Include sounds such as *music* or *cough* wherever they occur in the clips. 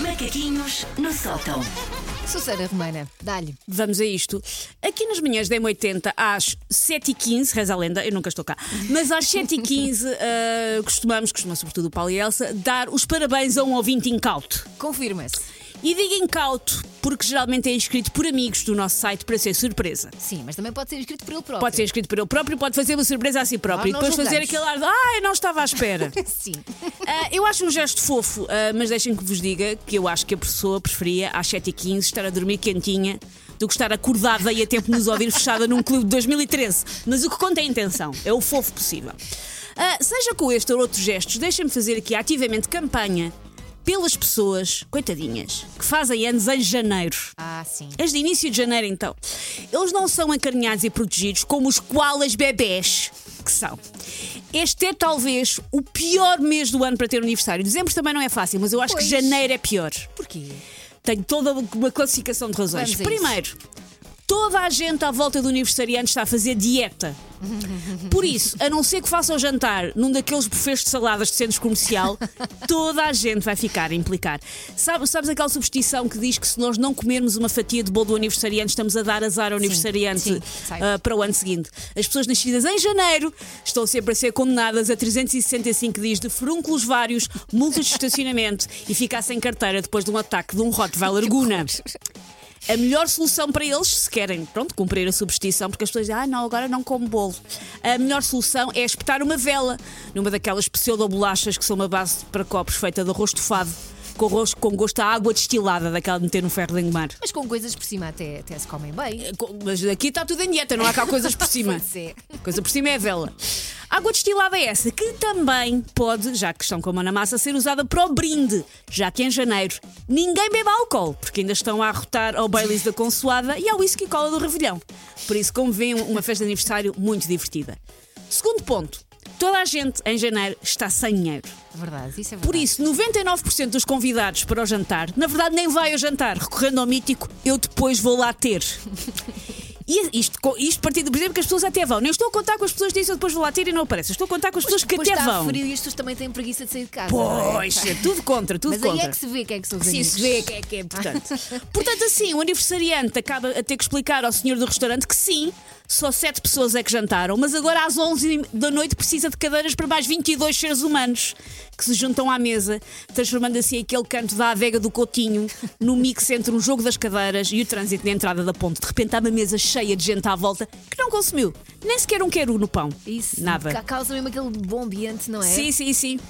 Macaquinhos no sótão. Susana Romana, dá-lhe. Vamos a isto. Aqui nas manhãs da M80, às 7h15, reza a lenda, eu nunca estou cá, mas às 7h15 *laughs* uh, costumamos, costuma sobretudo o Paulo e a Elsa, dar os parabéns a um ouvinte incauto. Confirma-se. E digo incauto porque geralmente é inscrito por amigos do nosso site para ser surpresa. Sim, mas também pode ser inscrito por ele próprio. Pode ser inscrito por ele próprio, pode fazer uma surpresa a si próprio Nós e depois não fazer julgamos. aquele ar de ah, eu não estava à espera. *laughs* Sim. Ah, eu acho um gesto fofo, ah, mas deixem que vos diga que eu acho que a pessoa preferia às 7h15 estar a dormir quentinha do que estar acordada e a tempo de nos ouvir fechada num clube de 2013. Mas o que conta é a intenção, é o fofo possível. Ah, seja com este ou outros gestos, deixem-me fazer aqui ativamente campanha pelas pessoas, coitadinhas, que fazem anos em janeiro. Ah, sim. As de início de janeiro, então. Eles não são acarinhados e protegidos como os koalas bebés que são. Este é talvez o pior mês do ano para ter um aniversário. Dezembro também não é fácil, mas eu acho Pois. que janeiro é pior. Porquê? Tenho toda uma classificação de razões. Primeiro, toda a gente à volta do aniversariante está a fazer dieta. Por isso, a não ser que faça o jantar num daqueles bufês de saladas de centro comercial, toda a gente vai ficar a implicar. Sabe- sabes aquela superstição que diz que se nós não comermos uma fatia de bolo do aniversariante, estamos a dar azar ao aniversariante sim, ah, para o ano seguinte? As pessoas nascidas em janeiro estão sempre a ser condenadas a 365 dias de furúnculos vários, multas de estacionamento e ficar sem carteira depois de um ataque de um Rottweiler Guna. A melhor solução para eles, se querem pronto, cumprir a superstição, porque as pessoas dizem, ah, não, agora não como bolo. A melhor solução é espetar uma vela numa daquelas pseudo-bolachas que são uma base para copos feita de arroz estofado, com, arroz, com gosto a água destilada, daquela de meter no ferro de engomar. Mas com coisas por cima até, até se comem bem. Com- Mas aqui está tudo em dieta, não há cá coisas por *laughs* cima. Pois é. Coisa por cima é a vela. Água destilada é essa, que também pode, já que estão com a mão na massa, ser usada para o brinde, já que em janeiro ninguém bebe álcool, porque ainda estão a arrotar ao Baileys da Consoada e ao whisky cola do Revelhão. Por isso, como veem, uma festa de aniversário muito divertida. Segundo ponto, toda a gente em janeiro está sem dinheiro. Verdade, isso é verdade. Por isso, 99% dos convidados para o jantar, na verdade, nem vai ao jantar, recorrendo ao mítico, eu depois vou lá ter. E isto, isto partindo do princípio que as pessoas até vão. Nem estou a contar com as pessoas que dizem eu depois vou lá ter e não aparece. Estou a contar com as pessoas que Depois até vão. frio e as pessoas também têm preguiça de sair de casa. é? Pois, é tudo contra, tudo Mas contra. aí é que se vê quem é que são os Sim, amigos. se vê que é que é importante. Portanto, assim, o aniversariante acaba a ter que explicar ao senhor do restaurante que sim, só sete pessoas é que jantaram, mas agora às 11 da noite precisa de cadeiras para mais 22 seres humanos que se juntam à mesa, transformando assim aquele canto da adega do Coutinho no mix entre um jogo das cadeiras e o trânsito na entrada da ponte. De repente há uma mesa cheia de gente à volta que não consumiu nem sequer um queru no pão. Isso. Nada. ca- Causa mesmo aquele bom ambiente, não é? Sim, sim, sim.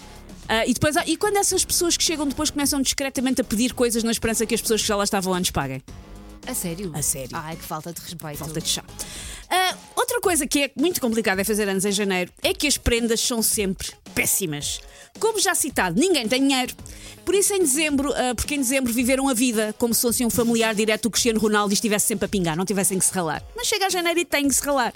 Ah, e, depois, e quando essas pessoas que chegam depois começam discretamente a pedir coisas na esperança que as pessoas que já lá estavam antes paguem? A sério? A sério. Ai, que falta de respeito. Falta de chá. Ah, outra coisa que é muito complicada a fazer anos em janeiro é que as prendas são sempre péssimas. Como já citado, ninguém tem dinheiro. Por isso, em dezembro, ah, porque em dezembro viveram a vida como se fosse um familiar direto do Cristiano Ronaldo e estivesse sempre a pingar, não tivessem que se ralar. Mas chega a janeiro e têm que se ralar.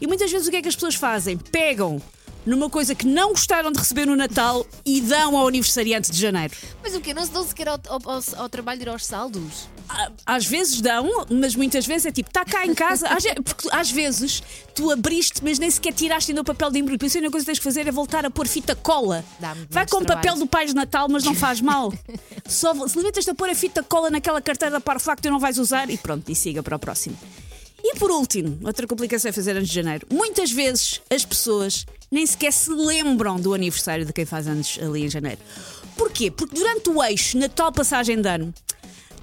E muitas vezes o que é que as pessoas fazem? Pegam numa coisa que não gostaram de receber no Natal e dão ao aniversariante de janeiro. Mas o quê? Não se dão sequer ao, ao- ao- ao trabalho de ir aos saldos? Às vezes dão, mas muitas vezes é tipo, está cá em casa. Às, porque às vezes tu abriste, mas nem sequer tiraste ainda o papel de embrulho. Por isso a única coisa que tens que fazer é voltar a pôr fita cola. Vai com o papel do Pai de Natal, mas não faz mal. *laughs* Só se limitas-te a pôr a fita cola naquela carteira da Parflac que tu não vais usar e pronto, e siga para o próximo. E por último, outra complicação é fazer anos de janeiro. Muitas vezes as pessoas nem sequer se lembram do aniversário de quem faz anos ali em janeiro. Porquê? Porque durante o eixo, na tal passagem de ano,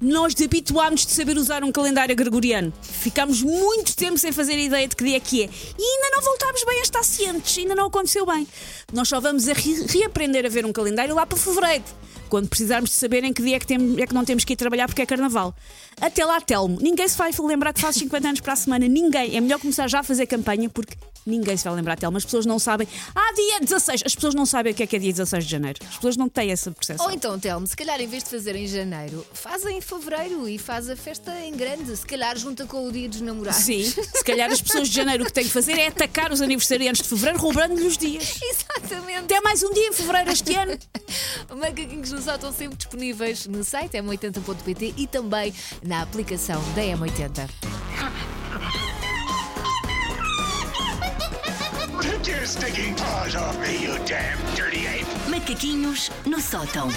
nós habituámos de saber usar um calendário gregoriano. Ficámos muito tempo sem fazer ideia de que dia é que é. E ainda não voltámos bem a estar cientes, ainda não aconteceu bem. Nós só vamos a re- reaprender a ver um calendário lá para fevereiro. Quando precisarmos de saber em que dia é que, tem- é que não temos que ir trabalhar porque é carnaval. Até lá, Telmo, ninguém se vai lembrar que faz 50 anos para a semana. Ninguém. É melhor começar já a fazer campanha porque ninguém se vai lembrar, Telmo. As pessoas não sabem. Ah, dia 16. As pessoas não sabem o que é que é dia 16 de janeiro. As pessoas não têm essa percepção. Ou então, Telmo, se calhar em vez de fazer em janeiro, fazem em fevereiro e faz a festa em grande. Se calhar junta com o dia dos namorados. Sim, se calhar as pessoas de janeiro o que têm que fazer é atacar os aniversariantes de fevereiro roubando-lhe os dias. *laughs* Exatamente. Até mais um dia em fevereiro este ano. Macaquinhos no Sal estão sempre disponíveis no site m80.pt e também na aplicação da M80. Take your stinking paws off me, you damn dirty ape! Macaquinhos no sótão.